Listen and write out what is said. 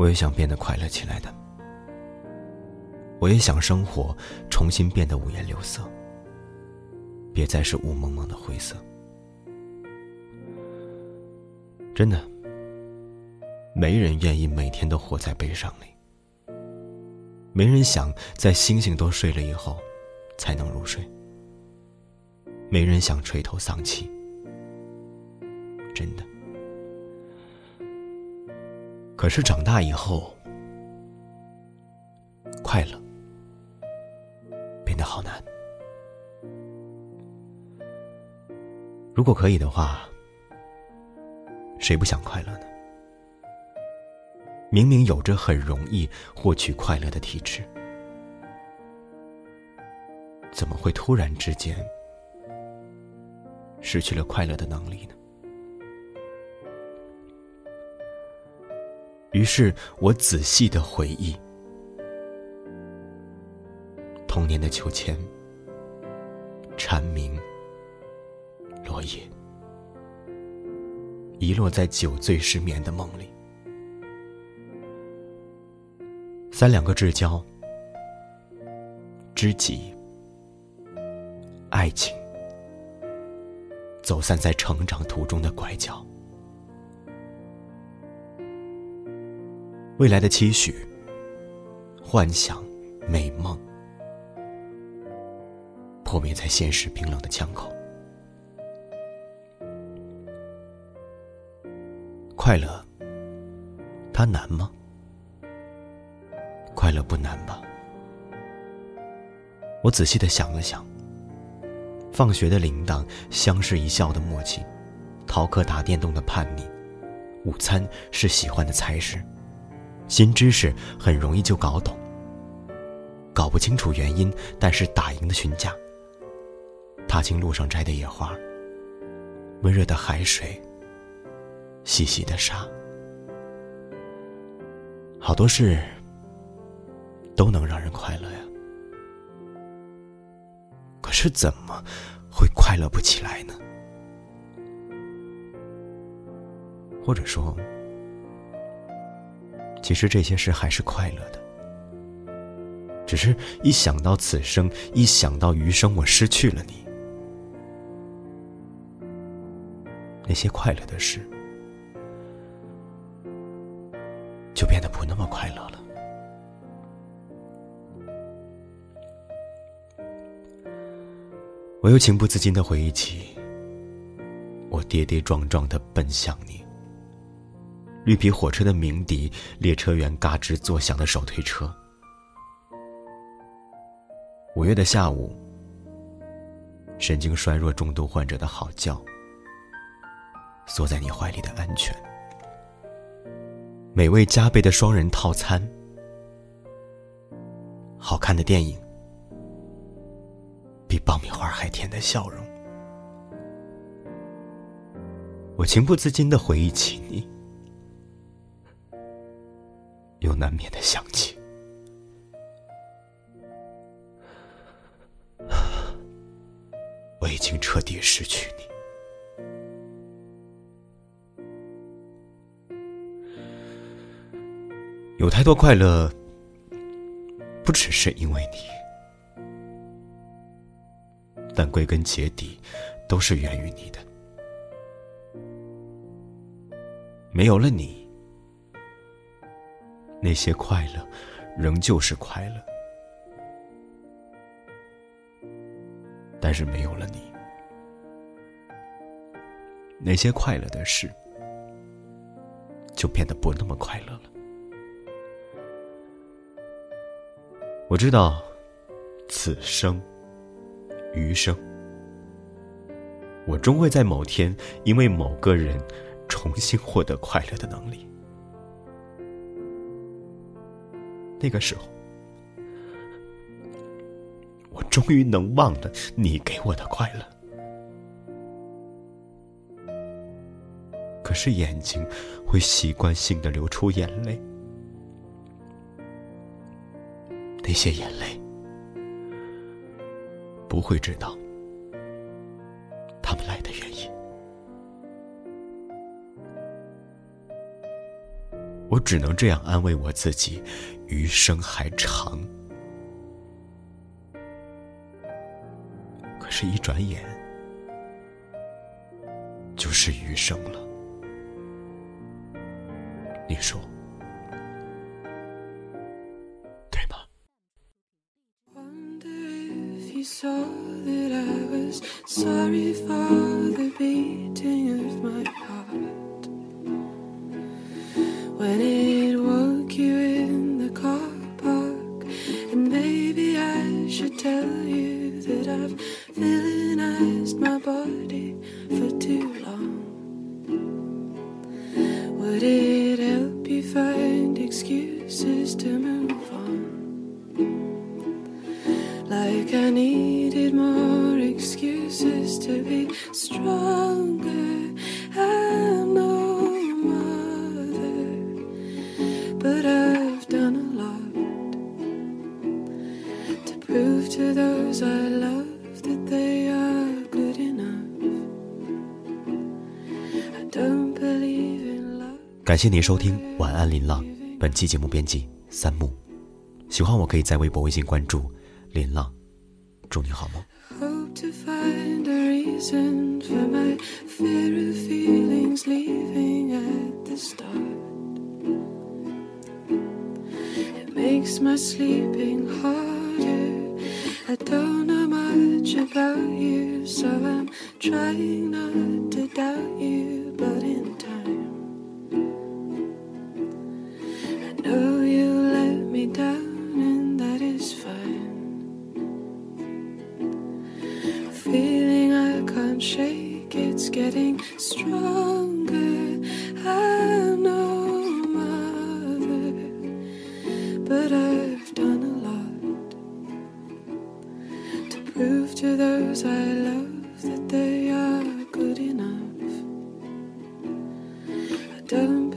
我也想变得快乐起来的。我也想生活重新变得五颜六色，别再是雾蒙蒙的灰色。真的，没人愿意每天都活在悲伤里，没人想在星星都睡了以后才能入睡，没人想垂头丧气。真的，可是长大以后，快乐变得。好难。如果可以的话，谁不想快乐呢？明明有着很容易获取快乐的体质，怎么会突然之间失去了快乐的能力呢？于是我仔细的回忆。童年的秋千，蝉鸣，落叶，遗落在酒醉失眠的梦里。三两个至交，知己，爱情，走散在成长途中的拐角，未来的期许，幻想，美梦。破灭在现实冰冷的枪口。快乐，它难吗？快乐不难吧？我仔细的想了想。放学的铃铛，相视一笑的默契，逃课打电动的叛逆，午餐是喜欢的菜式，新知识很容易就搞懂，搞不清楚原因，但是打赢的询价。踏青路上摘的野花，温热的海水，细细的沙，好多事都能让人快乐呀。可是怎么会快乐不起来呢？或者说，其实这些事还是快乐的，只是一想到此生，一想到余生我失去了你。那些快乐的事，就变得不那么快乐了。我又情不自禁的回忆起，我跌跌撞撞的奔向你，绿皮火车的鸣笛，列车员嘎吱作响的手推车。五月的下午，神经衰弱重度患者的嚎叫。缩在你怀里的安全，美味加倍的双人套餐，好看的电影，比爆米花还甜的笑容。我情不自禁的回忆起你，难免的想起，我已经彻底失去你。有太多快乐，不只是因为你，但归根结底，都是源于你的。没有了你，那些快乐仍旧是快乐；但是没有了你，那些快乐的事就变得不那么快乐了。我知道，此生、余生，我终会在某天，因为某个人，重新获得快乐的能力。那个时候，我终于能忘了你给我的快乐。可是眼睛会习惯性的流出眼泪。那些眼泪，不会知道只能这样安慰我自己，余生还长。可是，一转眼就是余生了。你说对吗 when it to those I love that they are good enough. I don't believe in love. 感谢您收听《晚安林浪》，本期节目编辑三木。喜欢我可以在微博、微信关注。林浪，祝你好梦。Hope to find a reason for my fear of feelings leaving at the start. It makes my sleeping. I don't know much about you, so I'm trying not to doubt you, but in time, don't